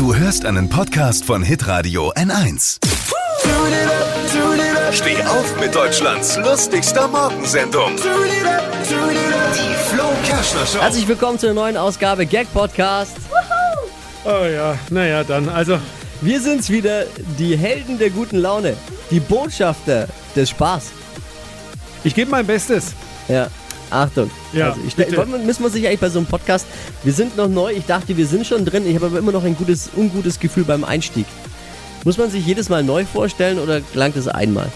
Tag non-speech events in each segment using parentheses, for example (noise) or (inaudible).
Du hörst einen Podcast von Hitradio N1. Steh auf mit Deutschlands lustigster Morgensendung. Die Flo Kerschner Show. Herzlich willkommen zur neuen Ausgabe Gag Podcast. Oh ja, naja, dann. Also, Wir sind's wieder, die Helden der guten Laune, die Botschafter des Spaß. ich gebe mein Bestes. Ja, Achtung. Ja, also ich, bitte. müssen wir sich eigentlich bei so einem Podcast, wir sind noch neu, ich dachte, wir sind schon drin, ich habe aber immer noch ein gutes, ungutes Gefühl beim Einstieg. Muss man sich jedes Mal neu vorstellen oder langt es einmal?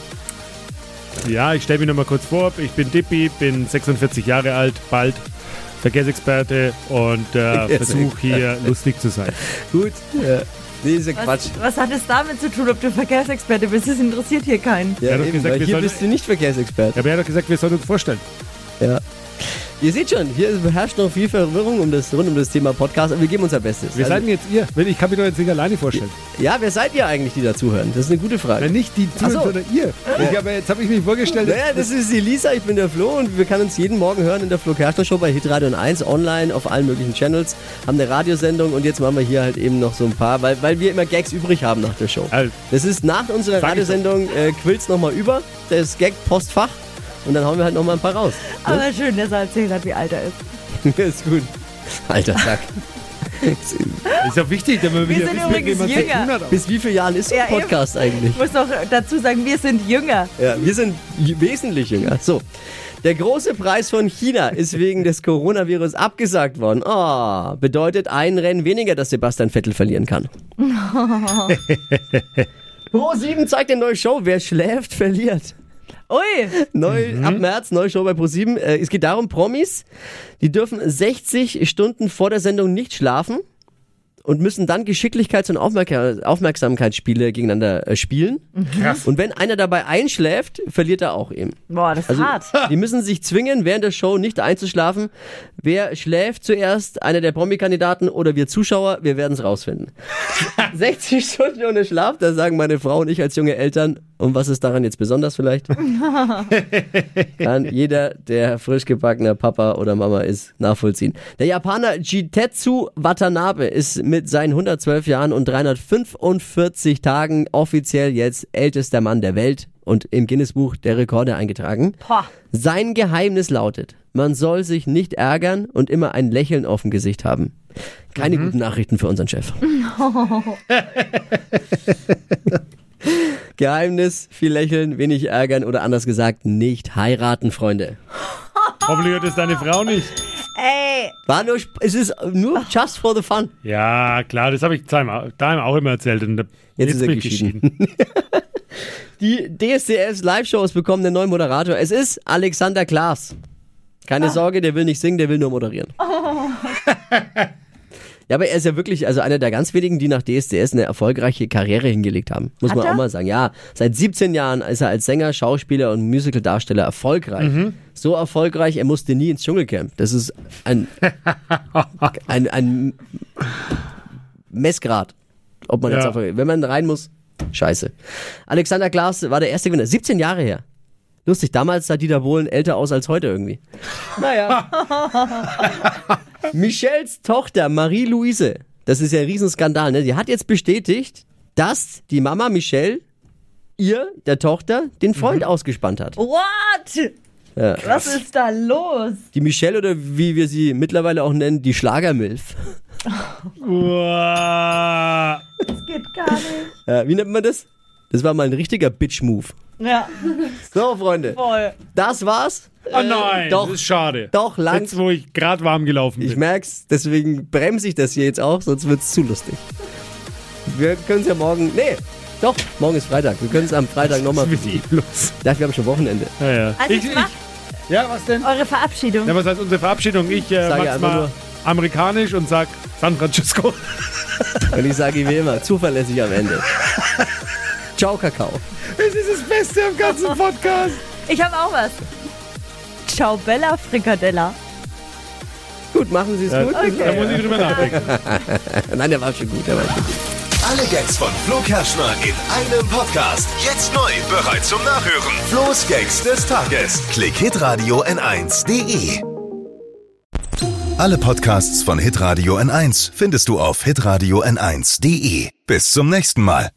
Ja, ich stelle mich nochmal kurz vor. Ich bin Dippi, bin 46 Jahre alt, bald Verkehrsexperte und äh, versuche hier lustig zu sein. (laughs) Gut, ja. Nee, ist ja Was, Quatsch. was hat es damit zu tun, ob du Verkehrsexperte bist? Das interessiert hier keinen. Ja, Er hat doch eben, gesagt, hier sollen- bist du nicht Verkehrsexperte. Ja, aber er hat doch gesagt, wir sollen uns vorstellen. Ja. Ihr seht schon, hier herrscht noch viel Verwirrung um das, rund um das Thema Podcast, aber wir geben unser Bestes. Wer Also- seid denn jetzt ihr? Ich kann mich doch jetzt nicht alleine vorstellen. ja, wer seid ihr eigentlich, die dazuhören? Das ist eine gute Frage. Wenn nicht die Ach so. Sondern ihr. Ich habe jetzt habe ich mich vorgestellt. Naja, das ist die Lisa, ich bin der Flo und wir können uns jeden Morgen hören in der Flo Kerschner Show bei Hitradio 1 online auf allen möglichen Channels, haben eine Radiosendung und jetzt machen wir hier halt eben noch so ein paar, weil, weil wir immer Gags übrig haben nach der Show. Also, Das ist nach unserer Radiosendung äh, quillt's nochmal über, das Gag-Postfach und dann hauen wir halt nochmal ein paar raus. Aber schön, dass er erzählt hat, wie alt er ist. (laughs) ist gut. Alter Sack. (laughs) ist ja wichtig, damit wir wieder sind wissen, übrigens jünger. Bis wie viele Jahren ist so ein Ja, eben. Podcast eigentlich? Ich muss noch dazu sagen, wir sind jünger. Ja, wir sind wesentlich jünger. So. Der große Preis von China ist wegen des Coronavirus abgesagt worden. Oh, bedeutet ein Rennen weniger, dass Sebastian Vettel verlieren kann. (laughs) Pro 7 zeigt eine neue Show. Wer schläft, verliert. Ui, Neu, Ab März, neue Show bei Pro7. Äh, es geht darum, Promis, die dürfen 60 Stunden vor der Sendung nicht schlafen und müssen dann Geschicklichkeits- und Aufmerk Aufmerksamkeitsspiele gegeneinander äh, spielen. Krass. Und wenn einer dabei einschläft, verliert er auch eben. boah, das ist Also, hart. (laughs) die müssen sich zwingen, während der Show nicht einzuschlafen. Wer schläft zuerst? Einer der Promi-Kandidaten oder wir Zuschauer? Wir werden es rausfinden. (laughs) 60 Stunden ohne Schlaf, da sagen meine Frau und ich als junge Eltern. Und was ist daran jetzt besonders vielleicht? (laughs) Kann jeder, der frisch gebackener Papa oder Mama ist, nachvollziehen. Der Japaner Jitetsu Watanabe ist mit seinen 112 Jahren und 345 Tagen offiziell jetzt ältester Mann der Welt und im Guinness-Buch der Rekorde eingetragen. Boah. Sein Geheimnis lautet, man soll sich nicht ärgern und immer ein Lächeln auf dem Gesicht haben. Keine guten Nachrichten für unseren Chef. (laughs) (laughs) Geheimnis, viel lächeln, wenig ärgern oder anders gesagt, nicht heiraten, Freunde. (laughs) Hoffentlich hört es deine Frau nicht. Ey, War nur, sp- es ist nur just for the fun. Ja, klar, das habe ich daheim daheim auch immer erzählt. Und da- Jetzt ist er ich geschieden. (laughs) (laughs) Die DSDS Live-Shows bekommen einen neuen Moderator. Es ist Alexander Klaas. Keine Sorge, der will nicht singen, der will nur moderieren. Ja, aber er ist ja wirklich also einer der ganz wenigen, die nach DSDS eine erfolgreiche Karriere hingelegt haben. Muss Hat man er? auch mal sagen. Ja, seit 17 Jahren ist er als Sänger, Schauspieler und Musicaldarsteller erfolgreich. So erfolgreich, er musste nie ins Dschungelcamp. Das ist ein, (laughs) ein, ein Messgrad. Ob man jetzt Ja. erfolgreich, wenn man rein muss, scheiße. Alexander Klaas war der erste Gewinner. 17 Jahre her. Lustig, damals sah Dieter Bohlen älter aus als heute irgendwie. Naja. (laughs) (laughs) Michelles Tochter Marie-Louise, das ist ja ein Riesenskandal, ne? Die hat jetzt bestätigt, dass die Mama Michelle ihr, der Tochter, den Freund ausgespannt hat. what? Ja. Was ist da los? Die Michelle oder wie wir sie mittlerweile auch nennen, die Schlagermilf. Uah. Das geht gar nicht. Ja, wie nennt man das? Das war mal ein richtiger Bitch-Move. Ja, So, Freunde, voll. das war's. Oh Äh, nein, doch, das ist schade. doch, lang. Jetzt, wo ich gerade warm gelaufen bin. Ich merk's, deswegen bremse ich das hier jetzt auch, sonst wird's zu lustig. Wir können es ja morgen. Nee, doch, morgen ist Freitag. Wir können es am Freitag nochmal. Mit ihm los? Ja, wir haben schon Wochenende. Ja, ja. Also ich, ich, ja, was denn? eure Verabschiedung. Ja, was heißt unsere Verabschiedung? Ich äh, Sag ja mach's mal nur- amerikanisch und sag San Francisco. (laughs) Und ich sage wie immer, zuverlässig am Ende. Ciao, Kakao. Es ist das Beste am ganzen Podcast. Ich habe auch was. Ciao Bella Frikadella. Gut, machen Sie es gut. Da muss ich drüber nachdenken. (laughs) Nein, der war schon gut, der war schon gut. Alle Gags von Flo Kerschner in einem Podcast. Jetzt neu, bereit zum Nachhören. Flo's Gags des Tages. Klick Hitradio N1.de. Alle Podcasts von Hitradio N1 findest du auf hitradio n1.de. Bis zum nächsten Mal.